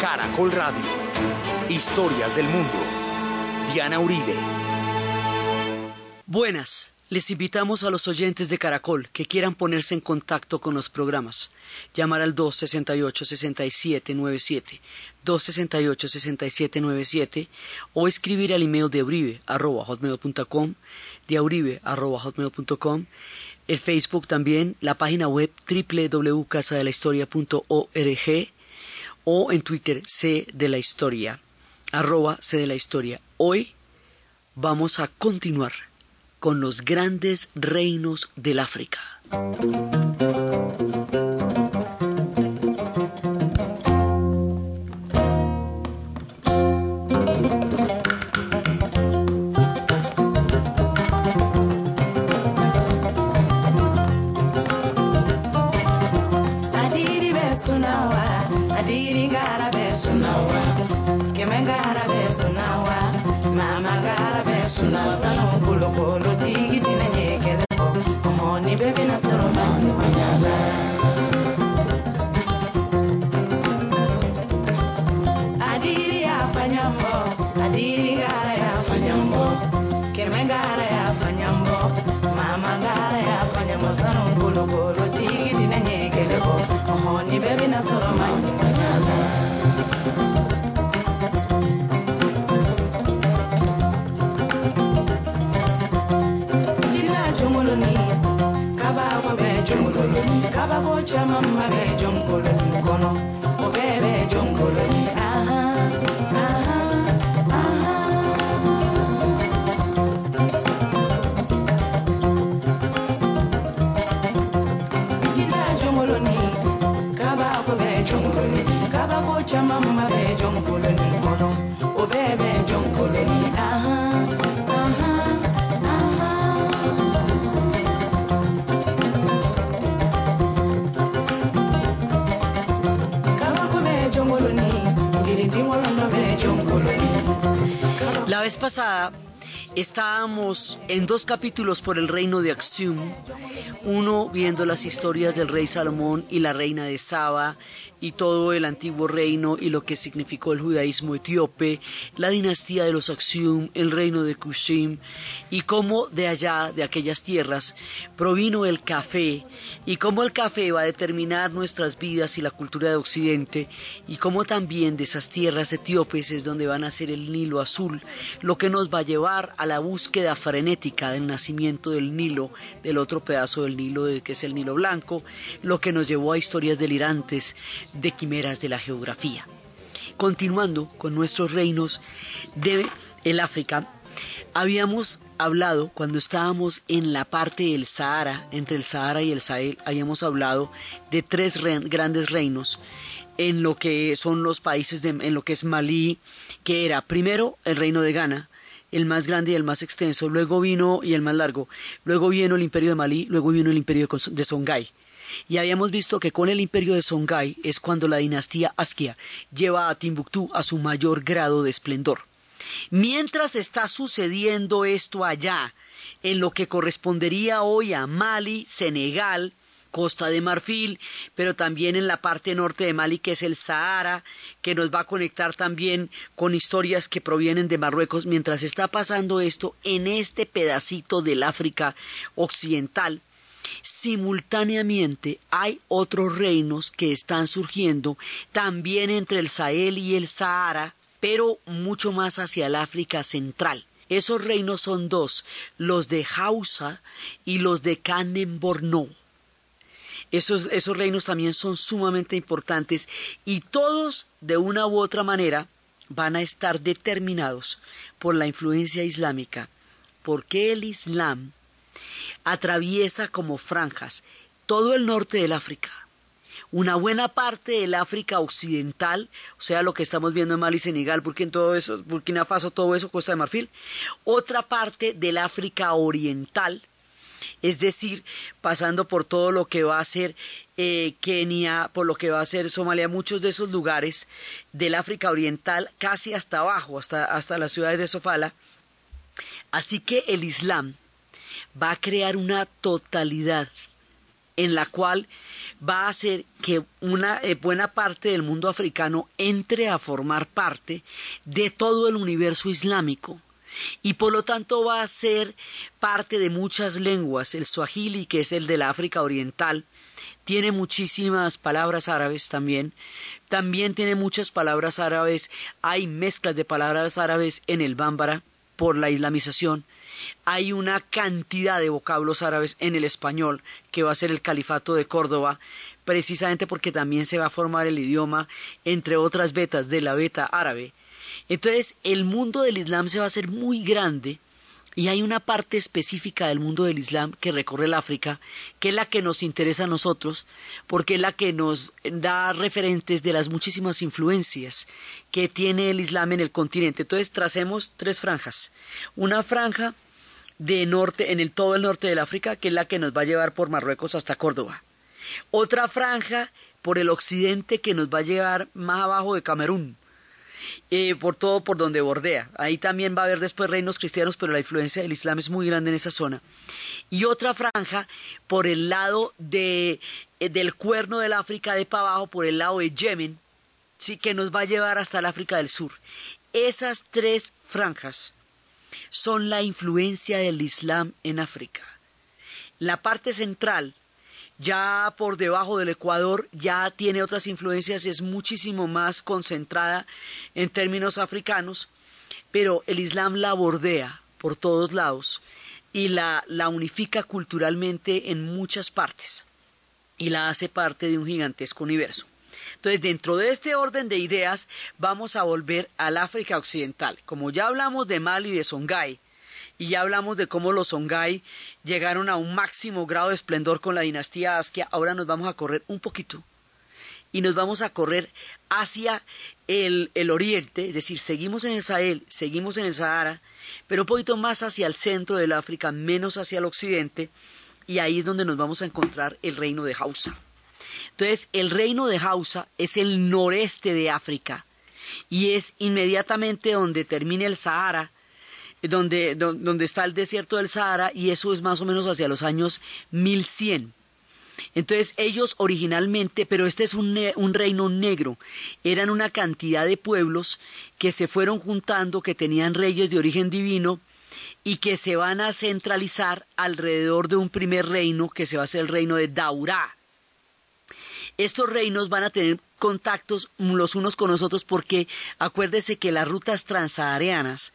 Caracol Radio. Historias del mundo. Diana Uribe. Buenas. Les invitamos a los oyentes de Caracol que quieran ponerse en contacto con los programas. Llamar al 268-6797, 268-6797 o escribir al email de hotmail.com, de auribe arroba el Facebook también, la página web www.casadelahistoria.org o en Twitter C de la Historia, arroba C de la Historia. Hoy vamos a continuar con los grandes reinos del África. i bɛna sɔrɔ ma ɲɔgɔnya la adiri y'a faɲabɔ adiri gara y'a faɲabɔ kɛmɛ gara y'a faɲabɔ mama gara y'a faɲabɔ sanu kolokolo tigi dinɛ ɲɛ kɛlɛ bɔ ɔhɔn nin bɛɛ bɛna sɔrɔ ma ɲɔgɔn pasada estábamos en dos capítulos por el reino de Axium, uno viendo las historias del rey Salomón y la reina de Saba y todo el antiguo reino y lo que significó el judaísmo etíope, la dinastía de los Axium, el reino de Kushim y cómo de allá, de aquellas tierras, provino el café y cómo el café va a determinar nuestras vidas y la cultura de Occidente y cómo también de esas tierras etíopes es donde van a ser el Nilo azul, lo que nos va a llevar a la búsqueda frenética del nacimiento del Nilo, del otro pedazo del Nilo que es el Nilo blanco, lo que nos llevó a historias delirantes de quimeras de la geografía. Continuando con nuestros reinos de el África, habíamos hablado cuando estábamos en la parte del Sahara, entre el Sahara y el Sahel, habíamos hablado de tres re- grandes reinos en lo que son los países de, en lo que es Malí, que era primero el reino de Ghana, el más grande y el más extenso, luego vino y el más largo, luego vino el imperio de Malí, luego vino el imperio de Songhai. Y habíamos visto que con el imperio de Songhai es cuando la dinastía Askia lleva a Timbuktu a su mayor grado de esplendor. Mientras está sucediendo esto allá, en lo que correspondería hoy a Mali, Senegal, Costa de Marfil, pero también en la parte norte de Mali, que es el Sahara, que nos va a conectar también con historias que provienen de Marruecos, mientras está pasando esto en este pedacito del África occidental, simultáneamente hay otros reinos que están surgiendo también entre el Sahel y el Sahara, pero mucho más hacia el África central. Esos reinos son dos, los de Hausa y los de Kanem Borno. Esos, esos reinos también son sumamente importantes y todos, de una u otra manera, van a estar determinados por la influencia islámica, porque el Islam atraviesa como franjas todo el norte del África, una buena parte del África occidental, o sea, lo que estamos viendo en Mali, Senegal, Burkina, todo eso, Burkina Faso, todo eso, Costa de Marfil, otra parte del África oriental, es decir, pasando por todo lo que va a ser eh, Kenia, por lo que va a ser Somalia, muchos de esos lugares del África Oriental, casi hasta abajo, hasta, hasta las ciudades de Sofala. Así que el Islam va a crear una totalidad en la cual va a hacer que una eh, buena parte del mundo africano entre a formar parte de todo el universo islámico y por lo tanto va a ser parte de muchas lenguas. El swahili, que es el de la África Oriental, tiene muchísimas palabras árabes también. También tiene muchas palabras árabes. Hay mezclas de palabras árabes en el bámbara por la islamización. Hay una cantidad de vocablos árabes en el español que va a ser el califato de Córdoba, precisamente porque también se va a formar el idioma, entre otras betas de la beta árabe. Entonces, el mundo del Islam se va a hacer muy grande y hay una parte específica del mundo del Islam que recorre el África, que es la que nos interesa a nosotros, porque es la que nos da referentes de las muchísimas influencias que tiene el Islam en el continente. Entonces, tracemos tres franjas. Una franja de norte, en el todo el norte del África, que es la que nos va a llevar por Marruecos hasta Córdoba. Otra franja por el occidente que nos va a llevar más abajo de Camerún eh, por todo por donde bordea. Ahí también va a haber después reinos cristianos, pero la influencia del Islam es muy grande en esa zona. Y otra franja por el lado de, eh, del cuerno del África de para abajo, por el lado de Yemen, sí, que nos va a llevar hasta el África del Sur. Esas tres franjas son la influencia del Islam en África. La parte central, ya por debajo del Ecuador ya tiene otras influencias, es muchísimo más concentrada en términos africanos, pero el Islam la bordea por todos lados y la, la unifica culturalmente en muchas partes y la hace parte de un gigantesco universo. Entonces, dentro de este orden de ideas, vamos a volver al África Occidental. Como ya hablamos de Mali y de Songhai, y ya hablamos de cómo los Songhai llegaron a un máximo grado de esplendor con la dinastía Askia, ahora nos vamos a correr un poquito y nos vamos a correr hacia el, el, oriente, es decir, seguimos en el Sahel, seguimos en el Sahara, pero un poquito más hacia el centro del África, menos hacia el occidente, y ahí es donde nos vamos a encontrar el reino de Hausa. Entonces, el reino de Hausa es el noreste de África y es inmediatamente donde termina el Sahara, donde, donde está el desierto del Sahara y eso es más o menos hacia los años 1100. Entonces ellos originalmente, pero este es un, reino negro, eran una cantidad de pueblos que se fueron juntando, que tenían reyes de origen divino y que se van a centralizar alrededor de un primer reino que se va a ser el reino de Daurá. Estos reinos van a tener contactos los unos con los otros porque acuérdese que las rutas transaharianas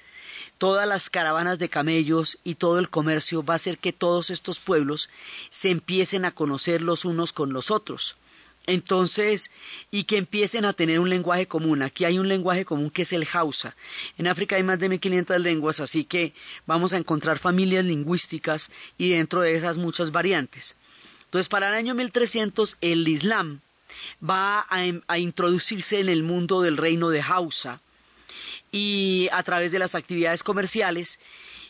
todas las caravanas de camellos y todo el comercio va a hacer que todos estos pueblos se empiecen a conocer los unos con los otros. Entonces, y que empiecen a tener un lenguaje común. Aquí hay un lenguaje común que es el Hausa. En África hay más de 1500 lenguas, así que vamos a encontrar familias lingüísticas y dentro de esas muchas variantes. Entonces, para el año 1300, el Islam va a, a introducirse en el mundo del reino de Hausa y a través de las actividades comerciales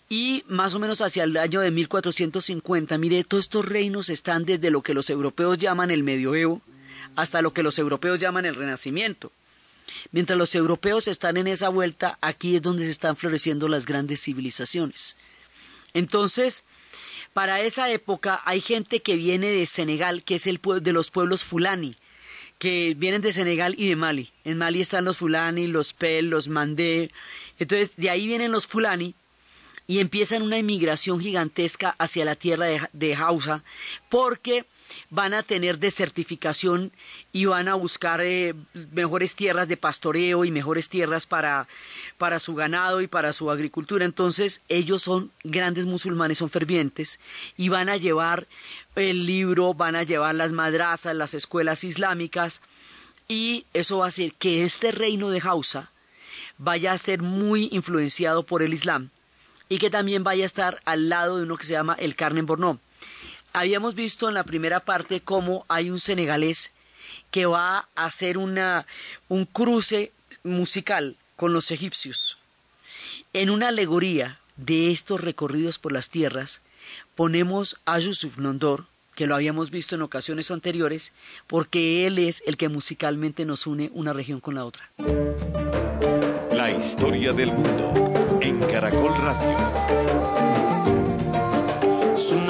y más o menos hacia el año de 1450, mire, todos estos reinos están desde lo que los europeos llaman el medioevo hasta lo que los europeos llaman el renacimiento. Mientras los europeos están en esa vuelta, aquí es donde se están floreciendo las grandes civilizaciones. Entonces, para esa época hay gente que viene de Senegal, que es el de los pueblos fulani, que vienen de Senegal y de Mali. En Mali están los fulani, los pel, los mandé. Entonces, de ahí vienen los fulani y empiezan una inmigración gigantesca hacia la tierra de, de Hausa porque van a tener desertificación y van a buscar eh, mejores tierras de pastoreo y mejores tierras para, para su ganado y para su agricultura. Entonces ellos son grandes musulmanes, son fervientes y van a llevar el libro, van a llevar las madrazas, las escuelas islámicas y eso va a hacer que este reino de Hausa vaya a ser muy influenciado por el Islam y que también vaya a estar al lado de uno que se llama el Carnen Borno habíamos visto en la primera parte cómo hay un senegalés que va a hacer una, un cruce musical con los egipcios. En una alegoría de estos recorridos por las tierras, ponemos a Yusuf Nondor, que lo habíamos visto en ocasiones anteriores, porque él es el que musicalmente nos une una región con la otra. La historia del mundo en Caracol Radio.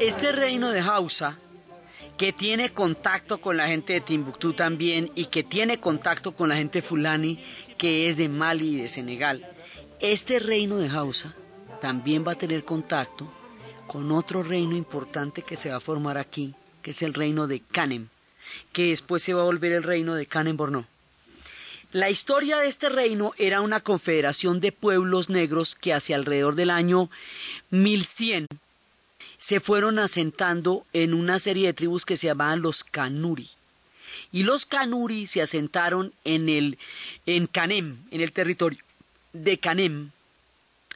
Este reino de Hausa, que tiene contacto con la gente de Timbuktu también y que tiene contacto con la gente fulani, que es de Mali y de Senegal, este reino de Hausa también va a tener contacto con otro reino importante que se va a formar aquí, que es el reino de Kanem, que después se va a volver el reino de Kanem Borno. La historia de este reino era una confederación de pueblos negros que hacia alrededor del año 1100 se fueron asentando en una serie de tribus que se llamaban los Kanuri. Y los Kanuri se asentaron en el en Canem, en el territorio de Canem,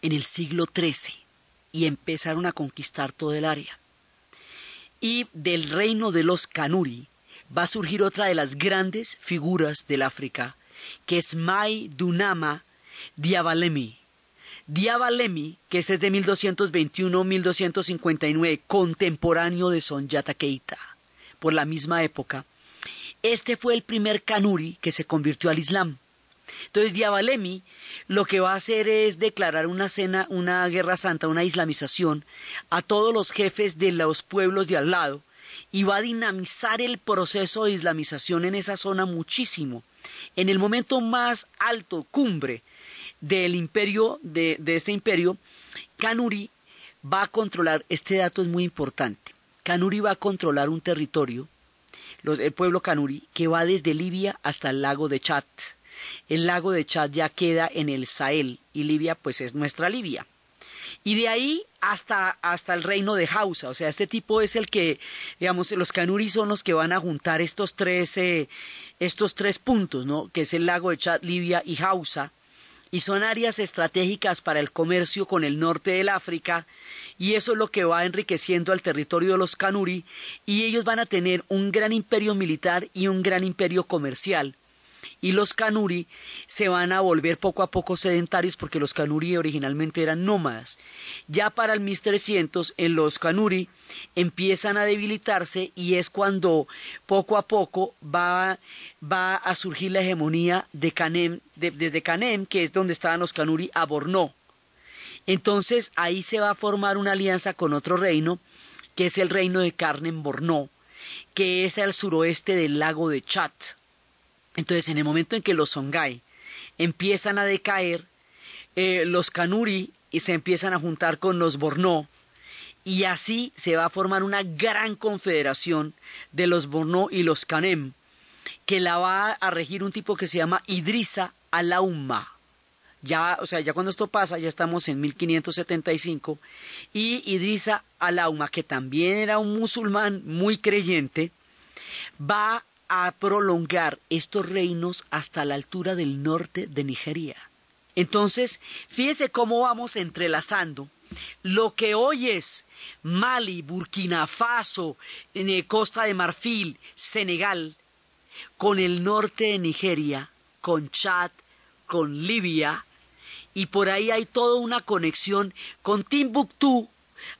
en el siglo XIII y empezaron a conquistar todo el área. Y del reino de los Kanuri va a surgir otra de las grandes figuras del África, que es Mai Dunama Diabalemi. Diabalemi, que este es de 1221-1259, contemporáneo de Sonjata Keita, por la misma época, este fue el primer Kanuri que se convirtió al Islam. Entonces Diabalemi lo que va a hacer es declarar una cena, una guerra santa, una islamización a todos los jefes de los pueblos de al lado y va a dinamizar el proceso de islamización en esa zona muchísimo. En el momento más alto, cumbre del imperio, de, este imperio, Kanuri va a controlar, este dato es muy importante, Kanuri va a controlar un territorio, los, el pueblo Kanuri, que va desde Libia hasta el lago de Chad. El lago de Chad ya queda en el Sahel y Libia pues es nuestra Libia. Y de ahí hasta, hasta el reino de Hausa, o sea, este tipo es el que, digamos, los Kanuri son los que van a juntar estos tres, eh, estos tres puntos, ¿no? Que es el lago de Chad, Libia y Hausa, y son áreas estratégicas para el comercio con el norte del África, y eso es lo que va enriqueciendo al territorio de los Kanuri, y ellos van a tener un gran imperio militar y un gran imperio comercial. Y los Kanuri se van a volver poco a poco sedentarios porque los Kanuri originalmente eran nómadas. Ya para el 1300 en los Kanuri empiezan a debilitarse y es cuando poco a poco va, va a surgir la hegemonía de Canem, de, desde Canem, que es donde estaban los Kanuri, a Borno. Entonces ahí se va a formar una alianza con otro reino, que es el reino de Carnem Borno, que es al suroeste del lago de Chad. Entonces, en el momento en que los Songhai empiezan a decaer, eh, los Kanuri se empiezan a juntar con los Borno, y así se va a formar una gran confederación de los Borno y los Kanem, que la va a regir un tipo que se llama Idrisa Alauma. Ya, o sea, ya cuando esto pasa, ya estamos en 1575, y Idrisa Alauma, que también era un musulmán muy creyente, va a prolongar estos reinos hasta la altura del norte de Nigeria. Entonces, fíjese cómo vamos entrelazando lo que hoy es Mali, Burkina Faso, en Costa de Marfil, Senegal, con el norte de Nigeria, con Chad, con Libia, y por ahí hay toda una conexión con Timbuktu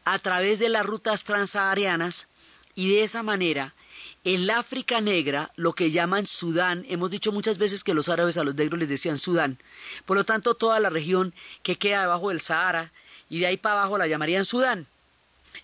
a través de las rutas transsaharianas, y de esa manera el África negra, lo que llaman Sudán, hemos dicho muchas veces que los árabes a los negros les decían Sudán, por lo tanto toda la región que queda debajo del Sahara y de ahí para abajo la llamarían Sudán.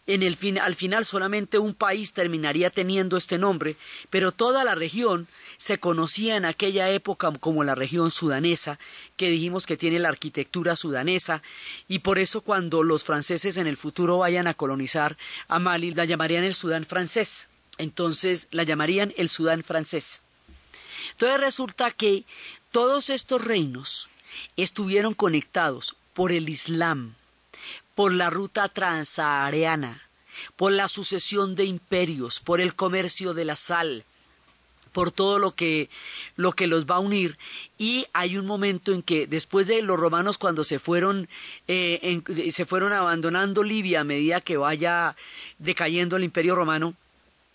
En el fin, al final solamente un país terminaría teniendo este nombre, pero toda la región se conocía en aquella época como la región sudanesa, que dijimos que tiene la arquitectura sudanesa, y por eso cuando los franceses en el futuro vayan a colonizar a Mali, la llamarían el Sudán francés entonces la llamarían el Sudán francés. Entonces resulta que todos estos reinos estuvieron conectados por el Islam, por la ruta transsahariana, por la sucesión de imperios, por el comercio de la sal, por todo lo que, lo que los va a unir. Y hay un momento en que después de los romanos cuando se fueron, eh, se fueron abandonando Libia a medida que vaya decayendo el imperio romano,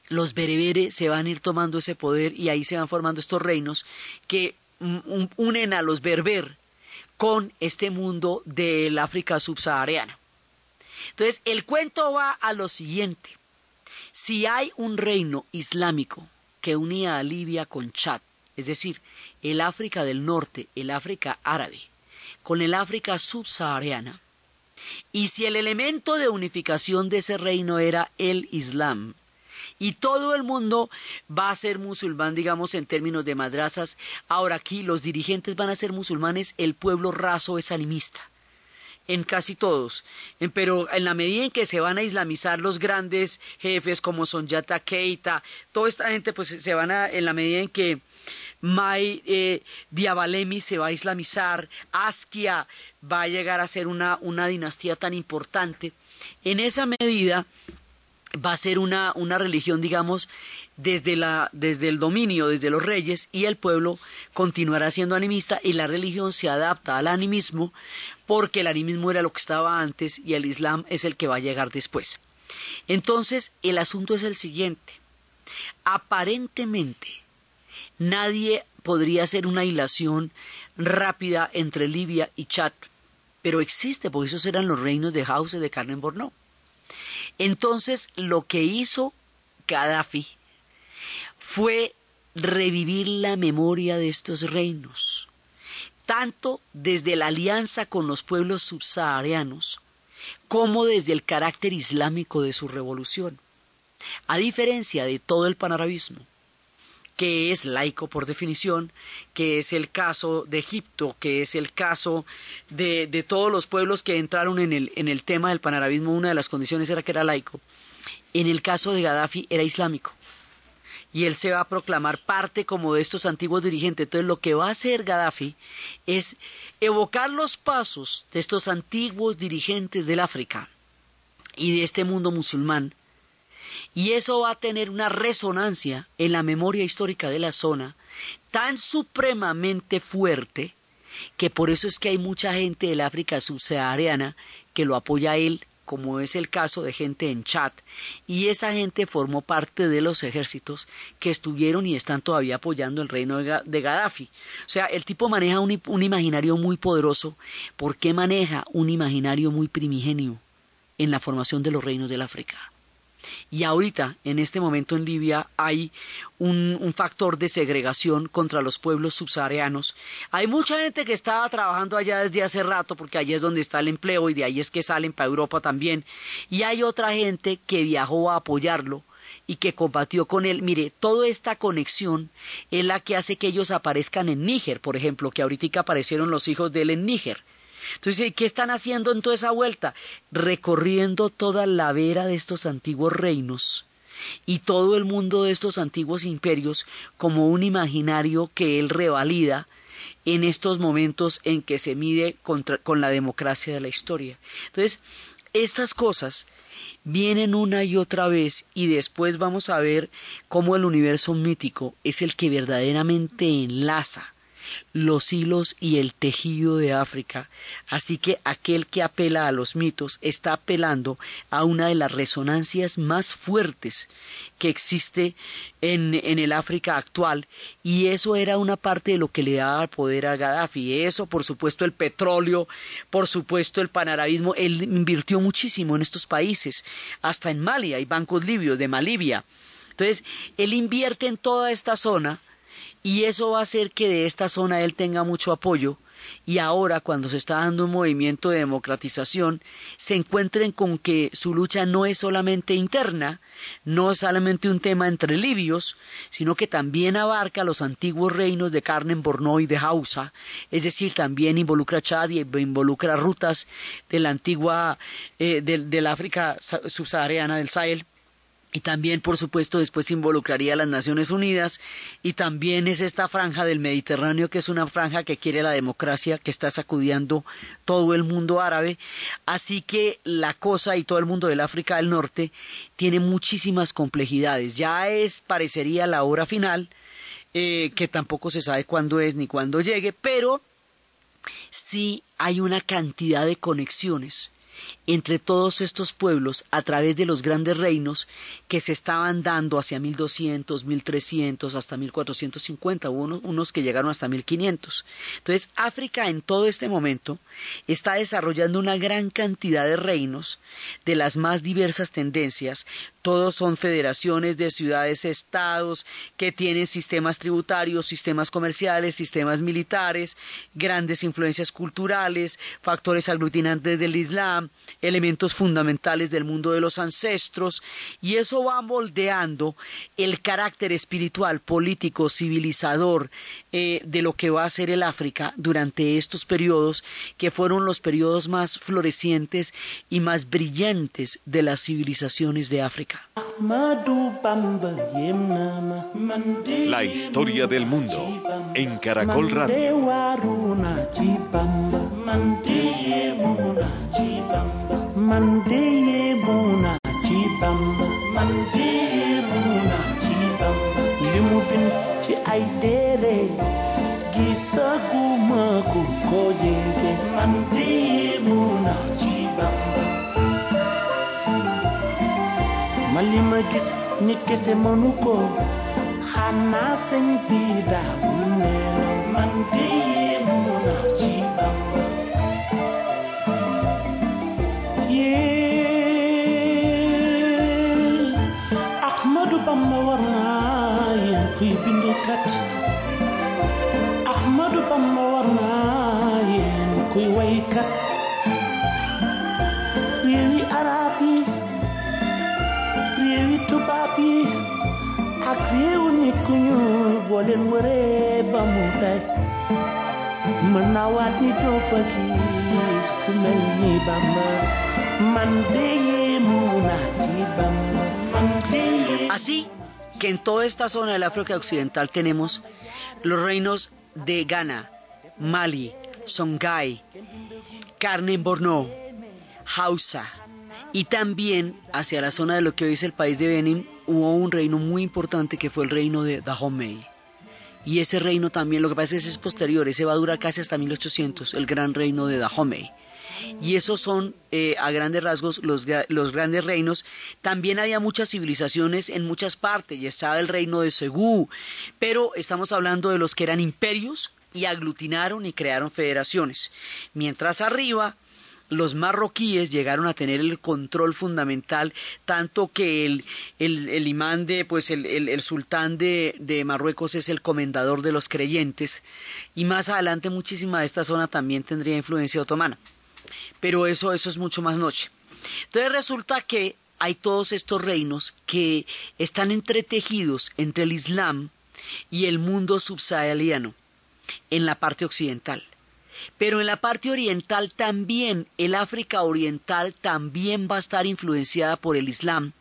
los bereberes se van a ir tomando ese poder y ahí se van formando estos reinos que unen a los berber con este mundo del África subsahariana. Entonces, el cuento va a lo siguiente. Si hay un reino islámico que unía a Libia con Chad, es decir, el África del Norte, el África árabe, con el África subsahariana, y si el elemento de unificación de ese reino era el Islam, y todo el mundo va a ser musulmán, digamos, en términos de madrazas. Ahora aquí los dirigentes van a ser musulmanes, el pueblo raso es animista en casi todos, pero en la medida en que se van a islamizar los grandes jefes como son Yata Keita, toda esta gente pues se van a, en la medida en que Mai eh, Diabalemi se va a islamizar, Askia va a llegar a ser una, una dinastía tan importante, en esa medida va a ser una, una religión, digamos, desde, la, desde el dominio, desde los reyes, y el pueblo continuará siendo animista y la religión se adapta al animismo porque el animismo era lo que estaba antes y el Islam es el que va a llegar después. Entonces, el asunto es el siguiente. Aparentemente, nadie podría hacer una hilación rápida entre Libia y Chad, pero existe, porque esos eran los reinos de House de Carmen Borno. Entonces, lo que hizo Gaddafi fue revivir la memoria de estos reinos tanto desde la alianza con los pueblos subsaharianos como desde el carácter islámico de su revolución. A diferencia de todo el panarabismo, que es laico por definición, que es el caso de Egipto, que es el caso de, de todos los pueblos que entraron en el, en el tema del panarabismo, una de las condiciones era que era laico. En el caso de Gaddafi era islámico y él se va a proclamar parte como de estos antiguos dirigentes. Entonces lo que va a hacer Gaddafi es evocar los pasos de estos antiguos dirigentes del África y de este mundo musulmán. Y eso va a tener una resonancia en la memoria histórica de la zona tan supremamente fuerte que por eso es que hay mucha gente del África subsahariana que lo apoya a él como es el caso de gente en Chad, y esa gente formó parte de los ejércitos que estuvieron y están todavía apoyando el reino de Gaddafi. O sea, el tipo maneja un, un imaginario muy poderoso. ¿Por qué maneja un imaginario muy primigenio en la formación de los reinos del África? Y ahorita, en este momento en Libia, hay un, factor de segregación contra los pueblos subsaharianos. Hay mucha gente que estaba trabajando allá desde hace rato, porque allí es donde está el empleo y de ahí es que salen para Europa también. Y hay otra gente que viajó a apoyarlo y que combatió con él. Mire, toda esta conexión es la que hace que ellos aparezcan en Níger, por ejemplo, que ahorita aparecieron los hijos de él en Níger. Entonces, ¿qué están haciendo en toda esa vuelta? Recorriendo toda la vera de estos antiguos reinos y todo el mundo de estos antiguos imperios como un imaginario que él revalida en estos momentos en que se mide con la democracia de la historia. Entonces, estas cosas vienen una y otra vez y después vamos a ver cómo el universo mítico es el que verdaderamente enlaza los hilos y el tejido de África, así que aquel que apela a los mitos está apelando a una de las resonancias más fuertes que existe en, en el África actual, y eso era una parte de lo que le daba poder a Gaddafi. Eso, por supuesto, el petróleo, por supuesto, el panarabismo, él invirtió muchísimo en estos países, hasta en Mali, hay bancos libios de Malibia. Entonces, él invierte en toda esta zona y eso va a hacer que de esta zona él tenga mucho apoyo. Y ahora cuando se está dando un movimiento de democratización se encuentren con que su lucha no es solamente interna, no es solamente un tema entre libios, sino que también abarca los antiguos reinos de Carmen Borno y de Hausa, es decir, también involucra Chad y involucra rutas de la antigua eh, del África subsahariana del Sahel y también, por supuesto, después involucraría a las Naciones Unidas y también es esta franja del Mediterráneo que es una franja que quiere la democracia, que está sacudiendo todo el mundo árabe. Así que la cosa y todo el mundo del África del Norte tiene muchísimas complejidades. Ya es, parecería, la hora final, eh, que tampoco se sabe cuándo es ni cuándo llegue, pero sí hay una cantidad de conexiones entre todos estos pueblos a través de los grandes reinos que se estaban dando hacia 1200, 1300, hasta 1450, hubo unos, unos que llegaron hasta 1500. Entonces, África en todo este momento está desarrollando una gran cantidad de reinos de las más diversas tendencias. Todos son federaciones de ciudades-estados que tienen sistemas tributarios, sistemas comerciales, sistemas militares, grandes influencias culturales, factores aglutinantes del Islam, elementos fundamentales del mundo de los ancestros, y eso va moldeando el carácter espiritual, político, civilizador eh, de lo que va a ser el África durante estos periodos, que fueron los periodos más florecientes y más brillantes de las civilizaciones de África. La historia del mundo en Caracol Radio. Mandeye buna ci Bamba mandeye buna ci Bamba li mu bind ci ay téere gisaguma ku ko jege mandeye buna ci Bamba ma li ma gis ni kese mënu ko xanaa sëñ bu neex mandeye bindukat Ahmadu Bamba war naa yéen kuy waykat réewi arab yi réewi tubaab yi ak réewu nit ku ñuul boo leen wëree ba mu daj mën naa waat ni doo fa gis ku mel ni Bamba man de yéemu naa ci Bamba man de yéemu que en toda esta zona del África Occidental tenemos los reinos de Ghana, Mali, Songhai, Carne Borno, Hausa y también hacia la zona de lo que hoy es el país de Benin hubo un reino muy importante que fue el reino de Dahomey. Y ese reino también, lo que pasa es que es posterior, ese va a durar casi hasta 1800, el gran reino de Dahomey. Y esos son, eh, a grandes rasgos, los, los grandes reinos. También había muchas civilizaciones en muchas partes, y estaba el reino de Segú, pero estamos hablando de los que eran imperios y aglutinaron y crearon federaciones. Mientras arriba, los marroquíes llegaron a tener el control fundamental, tanto que el, el, el imán de, pues el, el, el sultán de, de Marruecos es el comendador de los creyentes, y más adelante muchísima de esta zona también tendría influencia otomana. Pero eso, eso es mucho más noche. Entonces resulta que hay todos estos reinos que están entretejidos entre el Islam y el mundo subsahariano en la parte occidental. Pero en la parte oriental también, el África oriental también va a estar influenciada por el Islam,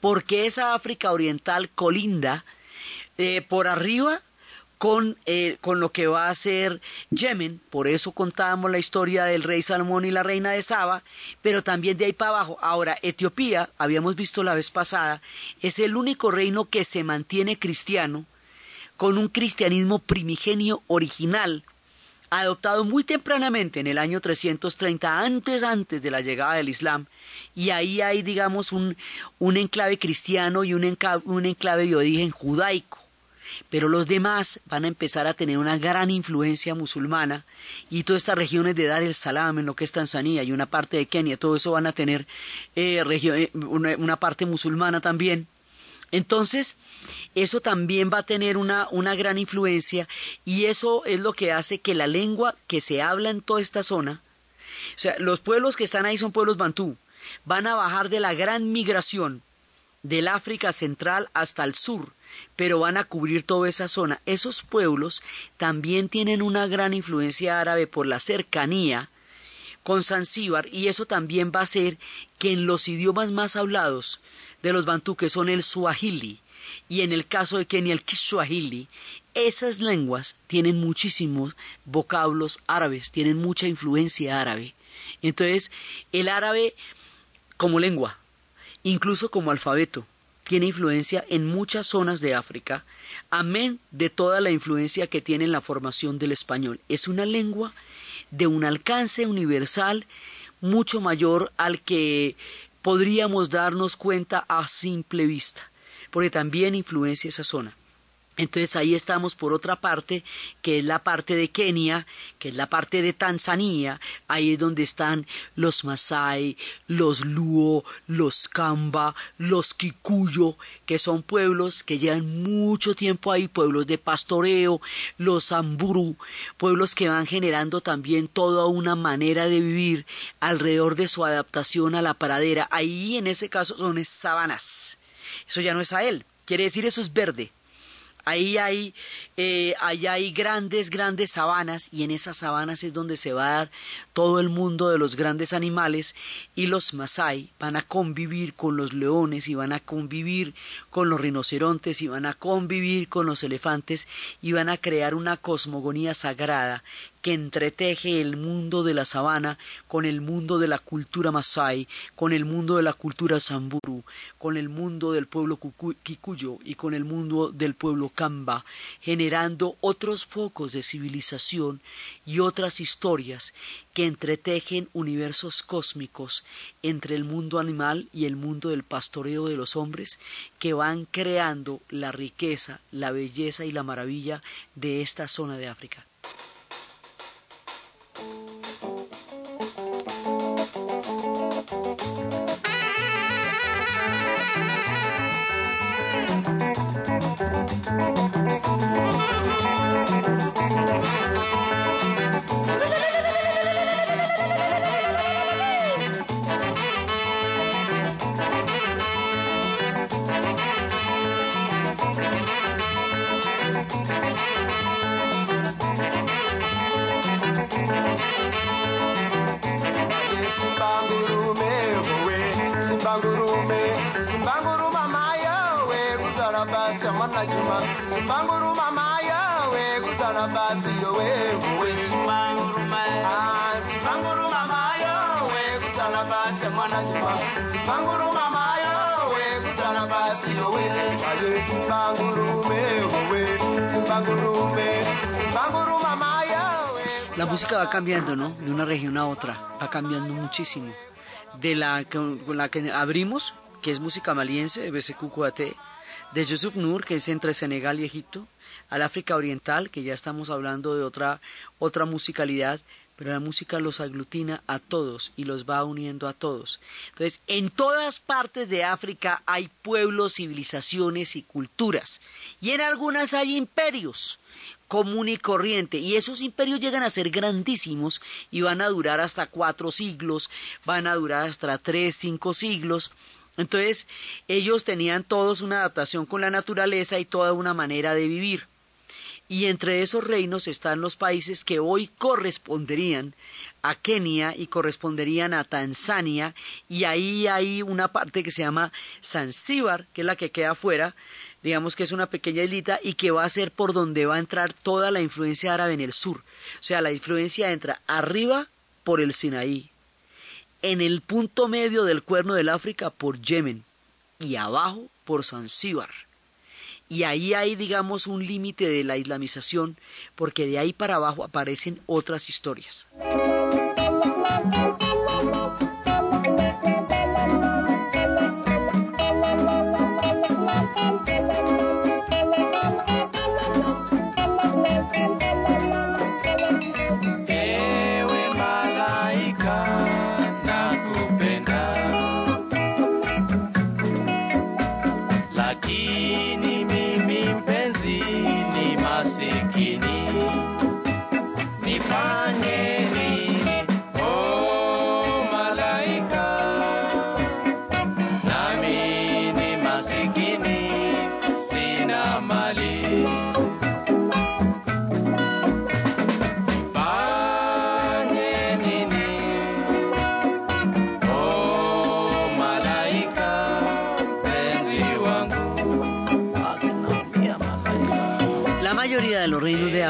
porque esa África oriental colinda eh, por arriba con, eh, con lo que va a ser Yemen, por eso contábamos la historia del rey Salomón y la reina de Saba, pero también de ahí para abajo. Ahora, Etiopía, habíamos visto la vez pasada, es el único reino que se mantiene cristiano, con un cristianismo primigenio original, adoptado muy tempranamente en el año 330, antes antes de la llegada del Islam, y ahí hay, digamos, un, un enclave cristiano y un, enca- un enclave de origen judaico. Pero los demás van a empezar a tener una gran influencia musulmana y todas estas regiones de Dar el Salam, en lo que es Tanzania y una parte de Kenia, todo eso van a tener eh, eh, una, una parte musulmana también. Entonces, eso también va a tener una, una gran influencia y eso es lo que hace que la lengua que se habla en toda esta zona, o sea, los pueblos que están ahí son pueblos bantú, van a bajar de la gran migración del África central hasta el sur, pero van a cubrir toda esa zona. Esos pueblos también tienen una gran influencia árabe por la cercanía, con Zanzíbar y eso también va a hacer que en los idiomas más hablados de los bantú, que son el suahili, y en el caso de Kenia el kiswahili, esas lenguas tienen muchísimos vocablos árabes, tienen mucha influencia árabe. Entonces, el árabe como lengua, incluso como alfabeto, tiene influencia en muchas zonas de África, amén de toda la influencia que tiene en la formación del español. Es una lengua de un alcance universal mucho mayor al que podríamos darnos cuenta a simple vista, porque también influencia esa zona. Entonces ahí estamos por otra parte, que es la parte de Kenia, que es la parte de Tanzania, ahí es donde están los Masai, los Luo, los Kamba, los Kikuyo, que son pueblos que llevan mucho tiempo ahí, pueblos de pastoreo, los Samburu, pueblos que van generando también toda una manera de vivir alrededor de su adaptación a la pradera. Ahí en ese caso son sabanas. Eso ya no es a él, quiere decir eso es verde Ahí hay, eh, hay grandes, grandes sabanas y en esas sabanas es donde se va a dar todo el mundo de los grandes animales y los Masai van a convivir con los leones y van a convivir con los rinocerontes y van a convivir con los elefantes y van a crear una cosmogonía sagrada que entreteje el mundo de la sabana con el mundo de la cultura masai, con el mundo de la cultura samburu, con el mundo del pueblo kikuyo y con el mundo del pueblo kamba, generando otros focos de civilización y otras historias que entretejen universos cósmicos entre el mundo animal y el mundo del pastoreo de los hombres, que van creando la riqueza, la belleza y la maravilla de esta zona de África. La música va cambiando, ¿no? De una región a otra, va cambiando muchísimo. De la con la que abrimos, que es música maliense, de BCQ de Yusuf Nur, que es entre Senegal y Egipto, al África Oriental, que ya estamos hablando de otra, otra musicalidad, pero la música los aglutina a todos y los va uniendo a todos. Entonces, en todas partes de África hay pueblos, civilizaciones y culturas, y en algunas hay imperios común y corriente, y esos imperios llegan a ser grandísimos y van a durar hasta cuatro siglos, van a durar hasta tres, cinco siglos, entonces, ellos tenían todos una adaptación con la naturaleza y toda una manera de vivir. Y entre esos reinos están los países que hoy corresponderían a Kenia y corresponderían a Tanzania, y ahí hay una parte que se llama Zanzíbar, que es la que queda afuera, digamos que es una pequeña islita y que va a ser por donde va a entrar toda la influencia árabe en el sur. O sea, la influencia entra arriba por el Sinaí, en el punto medio del cuerno del África por Yemen y abajo por Zanzíbar. Y ahí hay, digamos, un límite de la islamización, porque de ahí para abajo aparecen otras historias.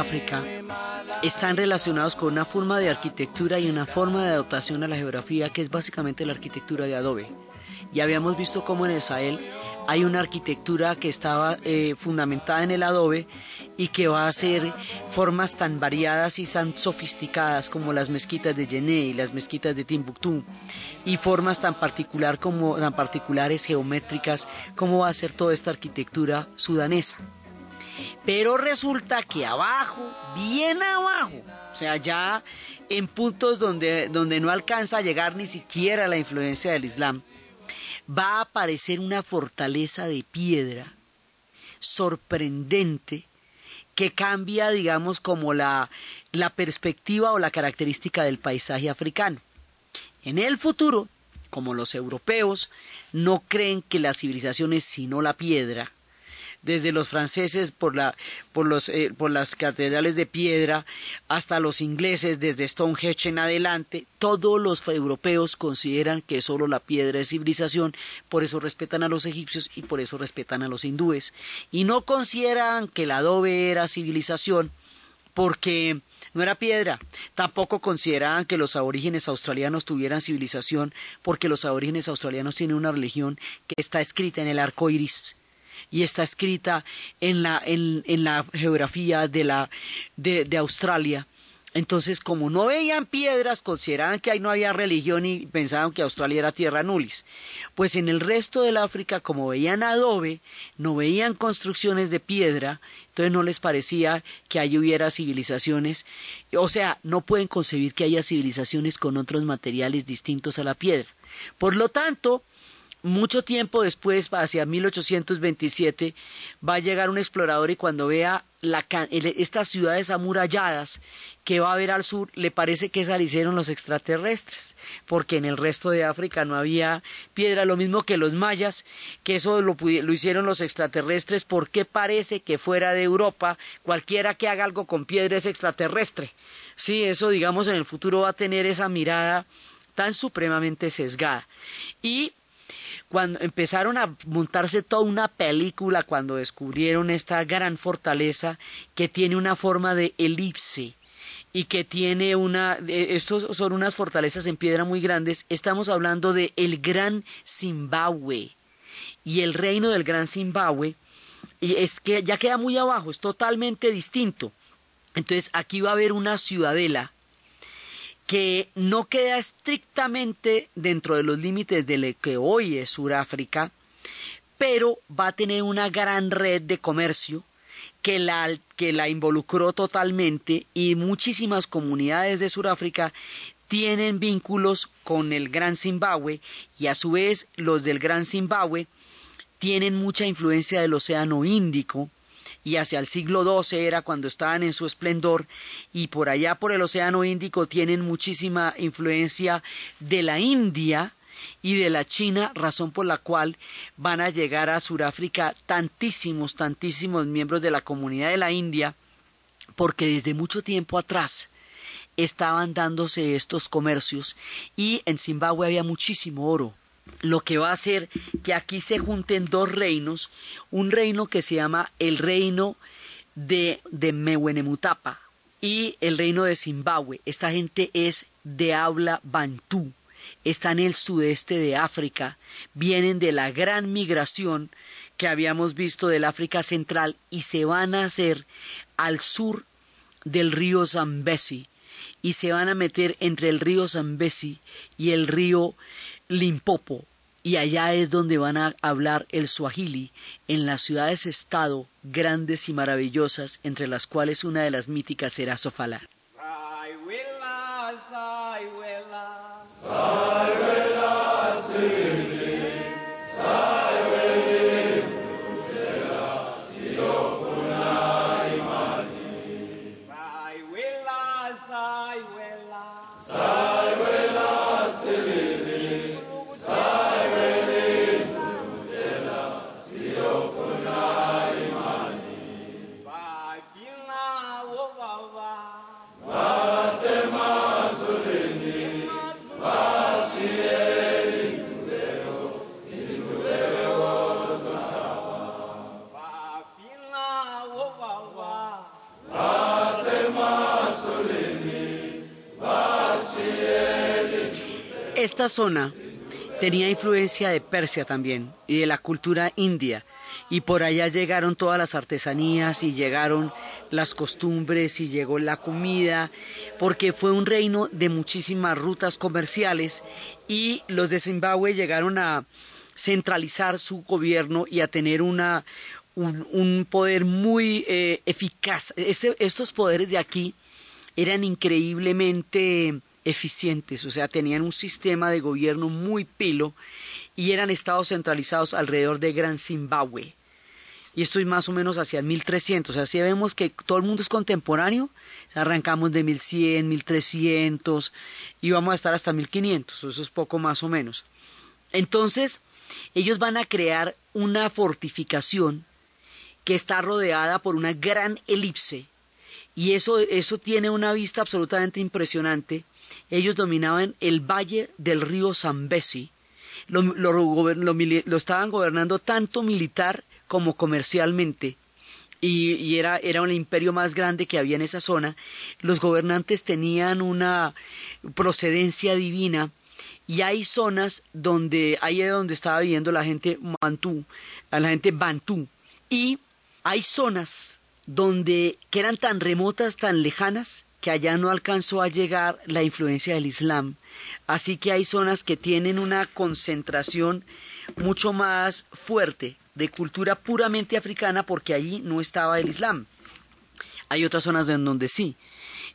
África están relacionados con una forma de arquitectura y una forma de adaptación a la geografía que es básicamente la arquitectura de adobe. Ya habíamos visto cómo en el Sahel hay una arquitectura que estaba eh, fundamentada en el adobe y que va a ser formas tan variadas y tan sofisticadas como las mezquitas de Yené y las mezquitas de Timbuktu y formas tan particular como tan particulares geométricas como va a ser toda esta arquitectura sudanesa. Pero resulta que abajo, bien abajo, o sea, ya en puntos donde, donde no alcanza a llegar ni siquiera la influencia del Islam, va a aparecer una fortaleza de piedra sorprendente que cambia, digamos, como la, la perspectiva o la característica del paisaje africano. En el futuro, como los europeos no creen que la civilización es sino la piedra, desde los franceses por, la, por, los, eh, por las catedrales de piedra hasta los ingleses desde Stonehenge en adelante, todos los europeos consideran que solo la piedra es civilización, por eso respetan a los egipcios y por eso respetan a los hindúes. Y no consideran que el adobe era civilización porque no era piedra. Tampoco consideraban que los aborígenes australianos tuvieran civilización, porque los aborígenes australianos tienen una religión que está escrita en el arco iris y está escrita en la, en, la geografía de, la, de, de Australia. Entonces, como no veían piedras, consideraban que ahí no había religión y pensaban que Australia era tierra nulis. Pues en el resto del África, como veían adobe, no veían construcciones de piedra, entonces no les parecía que ahí hubiera civilizaciones. O sea, no pueden concebir que haya civilizaciones con otros materiales distintos a la piedra. Por lo tanto, mucho tiempo después, hacia 1827, va a llegar un explorador y cuando vea estas ciudades amuralladas que va a ver al sur, le parece que esa la hicieron los extraterrestres, porque en el resto de África no había piedra, lo mismo que los mayas, que eso lo, lo hicieron los extraterrestres, porque parece que fuera de Europa cualquiera que haga algo con piedra es extraterrestre. Sí, eso digamos en el futuro va a tener esa mirada tan supremamente sesgada. Y cuando empezaron a montarse toda una película cuando descubrieron esta gran fortaleza que tiene una forma de elipse y que tiene una estos son unas fortalezas en piedra muy grandes estamos hablando de el gran Zimbabue. Y el reino del gran Zimbabue y es que ya queda muy abajo es totalmente distinto. Entonces aquí va a haber una ciudadela que no queda estrictamente dentro de los límites de lo que hoy es Sudáfrica, pero va a tener una gran red de comercio que la, que la involucró totalmente y muchísimas comunidades de Sudáfrica tienen vínculos con el Gran Zimbabue y a su vez los del Gran Zimbabue tienen mucha influencia del Océano Índico y hacia el siglo XII era cuando estaban en su esplendor y por allá por el Océano Índico tienen muchísima influencia de la India y de la China, razón por la cual van a llegar a Sudáfrica tantísimos, tantísimos miembros de la comunidad de la India, porque desde mucho tiempo atrás estaban dándose estos comercios y en Zimbabue había muchísimo oro lo que va a hacer que aquí se junten dos reinos, un reino que se llama el reino de, de y el reino de Zimbabue. Esta gente es de habla bantú, está en el sudeste de África, vienen de la gran migración que habíamos visto del África Central y se van a hacer al sur del río Zambezi y se van a meter entre el río Zambezi y el río Limpopo, y allá es donde van a hablar el Swahili, en las ciudades-estado grandes y maravillosas, entre las cuales una de las míticas será Sofala. Esta zona tenía influencia de Persia también y de la cultura india. Y por allá llegaron todas las artesanías y llegaron las costumbres y llegó la comida, porque fue un reino de muchísimas rutas comerciales y los de Zimbabue llegaron a centralizar su gobierno y a tener una, un, poder muy eh, eficaz. estos poderes de aquí eran increíblemente eficientes, o sea, tenían un sistema de gobierno muy pilo y eran estados centralizados alrededor de Gran Zimbabue. Y esto es más o menos hacia el 1300, o sea, si vemos que todo el mundo es contemporáneo, arrancamos de 1100, 1300 y vamos a estar hasta 1500, eso es poco más o menos. Entonces, ellos van a crear una fortificación que está rodeada por una gran elipse y eso, eso tiene una vista absolutamente impresionante. Ellos dominaban el valle del río Zambesi, lo, lo, estaban gobernando tanto militar como comercialmente, y, y, era, era un imperio más grande que había en esa zona. Los gobernantes tenían una procedencia divina y hay zonas donde ahí es donde estaba viviendo la gente mantú, la gente bantú. Y hay zonas donde que eran tan remotas, tan lejanas, que allá no alcanzó a llegar la influencia del Islam. Así que hay zonas que tienen una concentración mucho más fuerte de cultura puramente africana porque allí no estaba el Islam. Hay otras zonas en donde sí.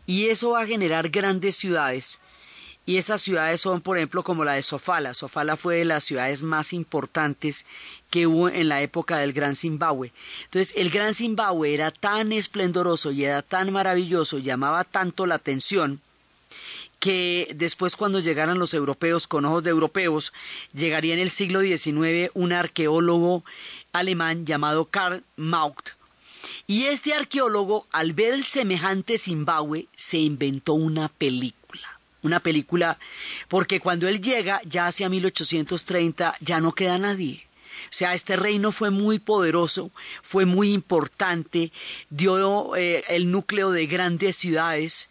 Y eso va a generar grandes ciudades y esas ciudades son, por ejemplo, como la de Sofala. Sofala fue de las ciudades más importantes que hubo en la época del Gran Zimbabue. Entonces, el Gran Zimbabue era tan esplendoroso y era tan maravilloso, llamaba tanto la atención, que después cuando llegaran los europeos con ojos de europeos, llegaría en el siglo XIX un arqueólogo alemán llamado Karl Maucht. Y este arqueólogo, al ver el semejante Zimbabue, se inventó una película una película, porque cuando él llega, ya hacia 1830, ya no queda nadie. O sea, este reino fue muy poderoso, fue muy importante, dio eh, el núcleo de grandes ciudades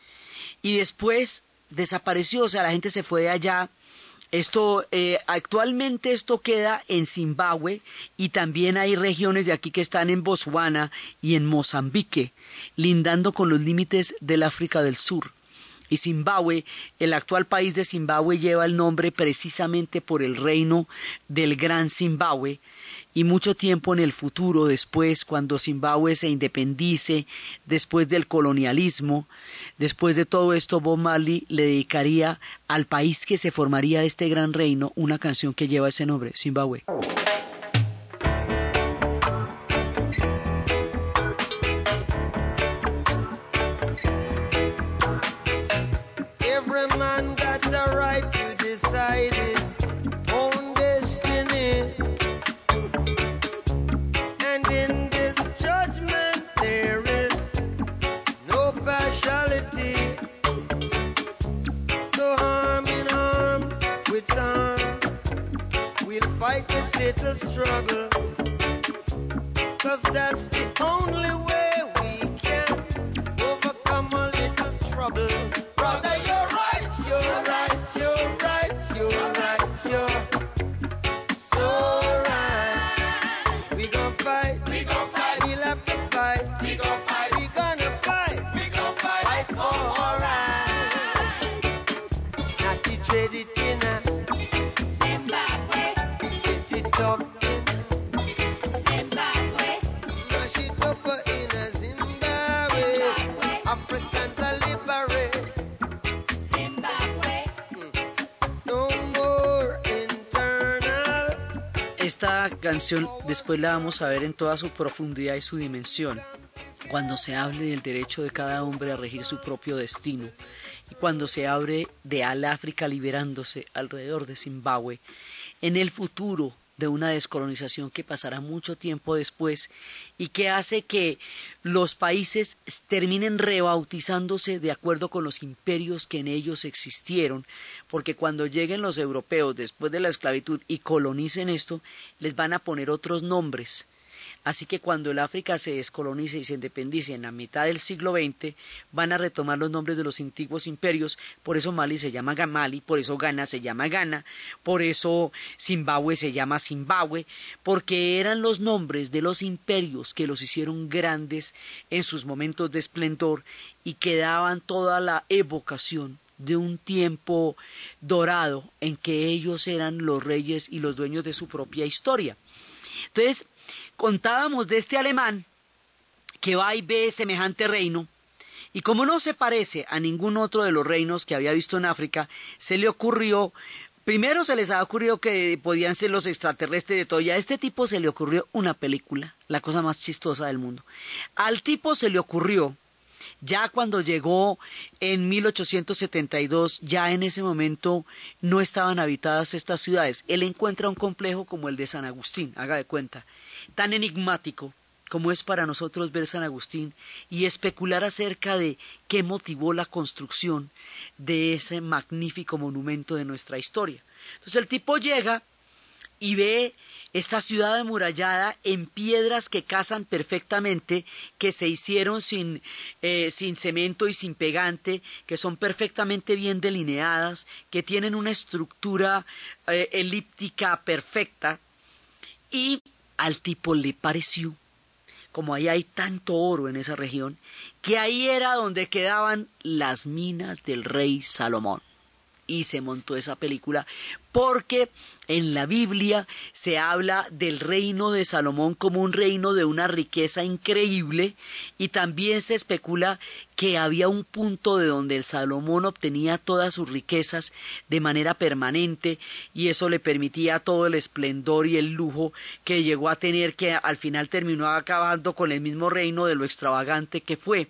y después desapareció, o sea, la gente se fue de allá. Esto eh, actualmente esto queda en Zimbabue y también hay regiones de aquí que están en Botswana y en Mozambique, lindando con los límites del África del Sur. Y Zimbabue, el actual país de Zimbabue lleva el nombre precisamente por el reino del Gran Zimbabue y mucho tiempo en el futuro, después, cuando Zimbabue se independice, después del colonialismo, después de todo esto, Bob Marley le dedicaría al país que se formaría de este gran reino una canción que lleva ese nombre, Zimbabue. Little struggle. Cause that's the only way Canción después la vamos a ver en toda su profundidad y su dimensión, cuando se hable del derecho de cada hombre a regir su propio destino. Y cuando se hable de al África liberándose alrededor de Zimbabue, en el futuro de una descolonización que pasará mucho tiempo después y que hace que los países terminen rebautizándose de acuerdo con los imperios que en ellos existieron, porque cuando lleguen los europeos después de la esclavitud y colonicen esto, les van a poner otros nombres Así que cuando el África se descolonice y se independice en la mitad del siglo XX, van a retomar los nombres de los antiguos imperios. Por eso Mali se llama Gamali, por eso Ghana se llama Ghana, por eso Zimbabue se llama Zimbabue, porque eran los nombres de los imperios que los hicieron grandes en sus momentos de esplendor y que daban toda la evocación de un tiempo dorado en que ellos eran los reyes y los dueños de su propia historia. Entonces, contábamos de este alemán que va y ve semejante reino, y como no se parece a ningún otro de los reinos que había visto en África, se le ocurrió, primero se les ha ocurrido que podían ser los extraterrestres de todo, y a este tipo se le ocurrió una película, la cosa más chistosa del mundo. Al tipo se le ocurrió, ya cuando llegó en 1872, ya en ese momento no estaban habitadas estas ciudades. Él encuentra un complejo como el de San Agustín, haga de cuenta, tan enigmático como es para nosotros ver San Agustín y especular acerca de qué motivó la construcción de ese magnífico monumento de nuestra historia. Entonces el tipo llega y ve esta ciudad amurallada en piedras que casan perfectamente, que se hicieron sin, eh, sin cemento y sin pegante, que son perfectamente bien delineadas, que tienen una estructura eh, elíptica perfecta, y al tipo le pareció, como ahí hay tanto oro en esa región, que ahí era donde quedaban las minas del rey Salomón. Y se montó esa película porque en la Biblia se habla del reino de Salomón como un reino de una riqueza increíble y también se especula que había un punto de donde el Salomón obtenía todas sus riquezas de manera permanente y eso le permitía todo el esplendor y el lujo que llegó a tener que al final terminó acabando con el mismo reino de lo extravagante que fue.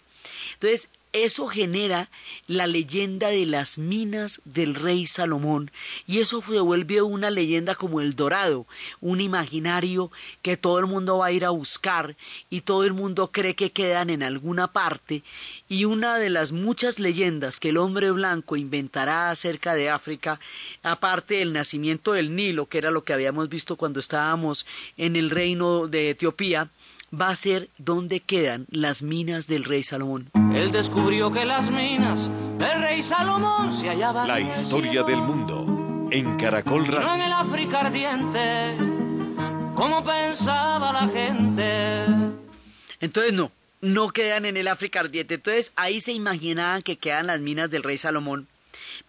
Entonces, eso genera la leyenda de las minas del rey Salomón y eso se vuelve una leyenda como el dorado, un imaginario que todo el mundo va a ir a buscar y todo el mundo cree que quedan en alguna parte y una de las muchas leyendas que el hombre blanco inventará acerca de África, aparte del nacimiento del Nilo, que era lo que habíamos visto cuando estábamos en el reino de Etiopía, va a ser dónde quedan las minas del rey Salomón. Él descubrió que las minas del rey Salomón se hallaban La historia del mundo en Caracol no en Radio. el África ardiente, como pensaba la gente. Entonces no, no quedan en el África ardiente. Entonces ahí se imaginaban que quedan las minas del rey Salomón.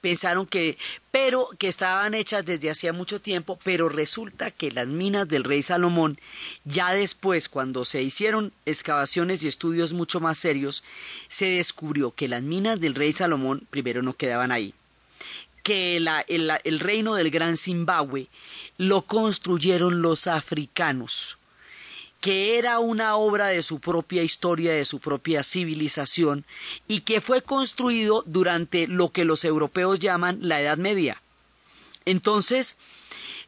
Pensaron que, pero que estaban hechas desde hacía mucho tiempo, pero resulta que las minas del rey Salomón, ya después, cuando se hicieron excavaciones y estudios mucho más serios, se descubrió que las minas del rey Salomón primero no quedaban ahí, que la- el, el reino del gran Zimbabue lo construyeron los africanos que era una obra de su propia historia, de su propia civilización, y que fue construido durante lo que los europeos llaman la Edad Media. Entonces,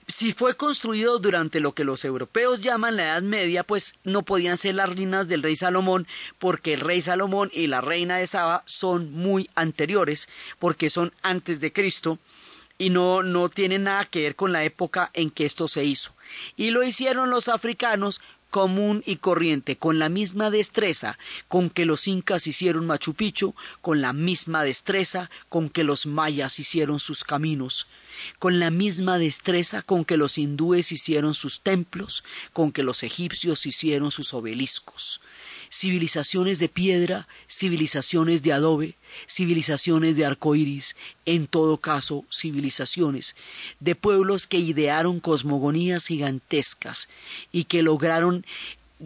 si fue construido durante lo que los europeos llaman la Edad Media, pues no podían ser las ruinas del rey Salomón, porque el rey Salomón y la reina de Saba son muy anteriores, porque son antes de Cristo, y no, no tienen nada que ver con la época en que esto se hizo. Y lo hicieron los africanos común y corriente, con la misma destreza con que los incas hicieron Machu Picchu, con la misma destreza con que los mayas hicieron sus caminos, con la misma destreza con que los hindúes hicieron sus templos, con que los egipcios hicieron sus obeliscos. Civilizaciones de piedra, civilizaciones de adobe, civilizaciones de arcoíris, en todo caso civilizaciones de pueblos que idearon cosmogonías gigantescas y que lograron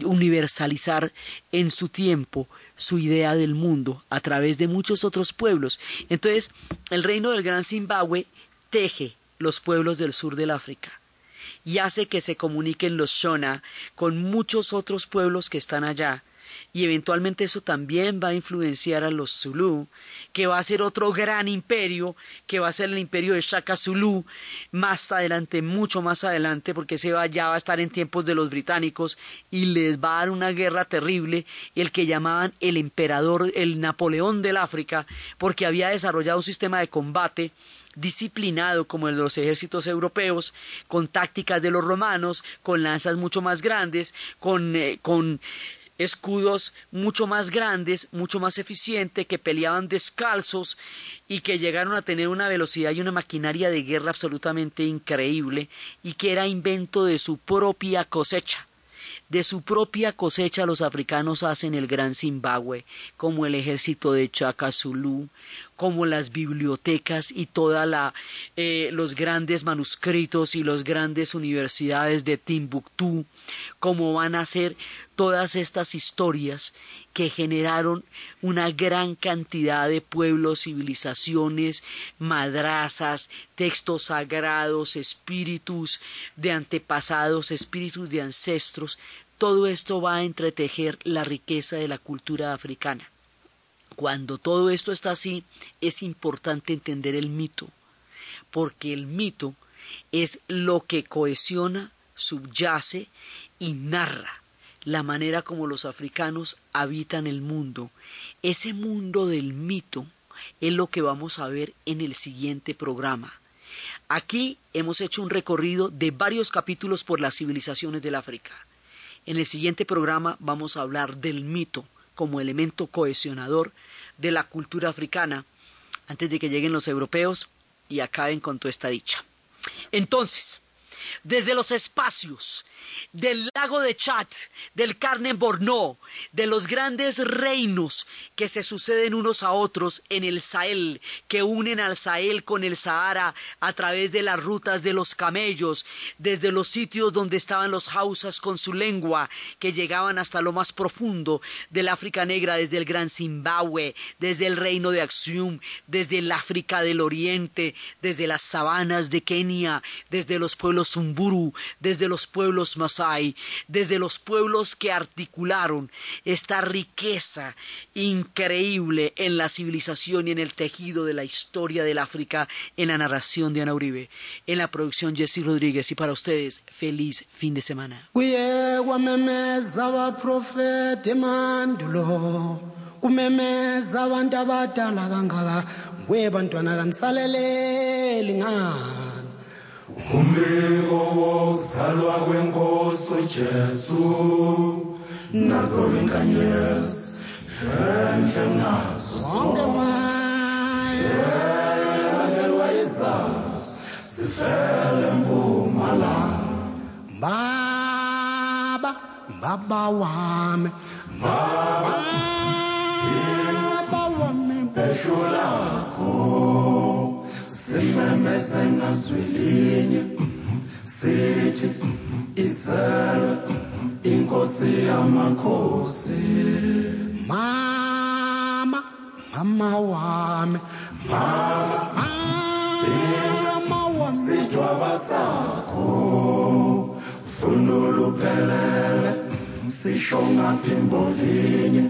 universalizar en su tiempo su idea del mundo a través de muchos otros pueblos. Entonces, el reino del Gran Zimbabue teje los pueblos del sur del África y hace que se comuniquen los Shona con muchos otros pueblos que están allá y eventualmente eso también va a influenciar a los Zulú, que va a ser otro gran imperio, que va a ser el imperio de Shaka Zulu, más adelante, mucho más adelante, porque ese va, ya va a estar en tiempos de los británicos y les va a dar una guerra terrible, el que llamaban el emperador, el Napoleón del África, porque había desarrollado un sistema de combate disciplinado como el de los ejércitos europeos, con tácticas de los romanos, con lanzas mucho más grandes, con, eh, con escudos mucho más grandes, mucho más eficientes, que peleaban descalzos y que llegaron a tener una velocidad y una maquinaria de guerra absolutamente increíble y que era invento de su propia cosecha. De su propia cosecha los africanos hacen el gran Zimbabue, como el ejército de Chaka Zulu, como las bibliotecas y toda la eh, los grandes manuscritos y las grandes universidades de Timbuktu, como van a ser todas estas historias que generaron una gran cantidad de pueblos, civilizaciones, madrazas, textos sagrados, espíritus de antepasados, espíritus de ancestros, todo esto va a entretejer la riqueza de la cultura africana. Cuando todo esto está así, es importante entender el mito, porque el mito es lo que cohesiona, subyace y narra la manera como los africanos habitan el mundo. Ese mundo del mito es lo que vamos a ver en el siguiente programa. Aquí hemos hecho un recorrido de varios capítulos por las civilizaciones del África. En el siguiente programa vamos a hablar del mito como elemento cohesionador de la cultura africana antes de que lleguen los europeos y acaben con toda esta dicha. Entonces, desde los espacios del lago de Chad, del Carne Borno, de los grandes reinos que se suceden unos a otros en el Sahel, que unen al Sahel con el Sahara a través de las rutas de los camellos, desde los sitios donde estaban los hausas con su lengua, que llegaban hasta lo más profundo del África Negra, desde el Gran Zimbabue, desde el reino de Aksum, desde el África del Oriente, desde las sabanas de Kenia, desde los pueblos Zumburu, desde los pueblos Masai, desde los pueblos que articularon esta riqueza increíble en la civilización y en el tejido de la historia del África, en la narración de Ana Uribe, en la producción Jesse Rodríguez y para ustedes, feliz fin de semana. Umbiko wokuzalwa kwenkosi ujesu nazo inkanyezi enhle nazo zonke zonkelwa izazi zifele mpumalanga baba baba wami baba baba wami eshulakho simemeze ngazwilinye sithi izelwe inkosi yamakhosi. Mama mama wami. Mama mama wami. sidwaba sakho. Funula uphelele sisho ngaphi imbolinye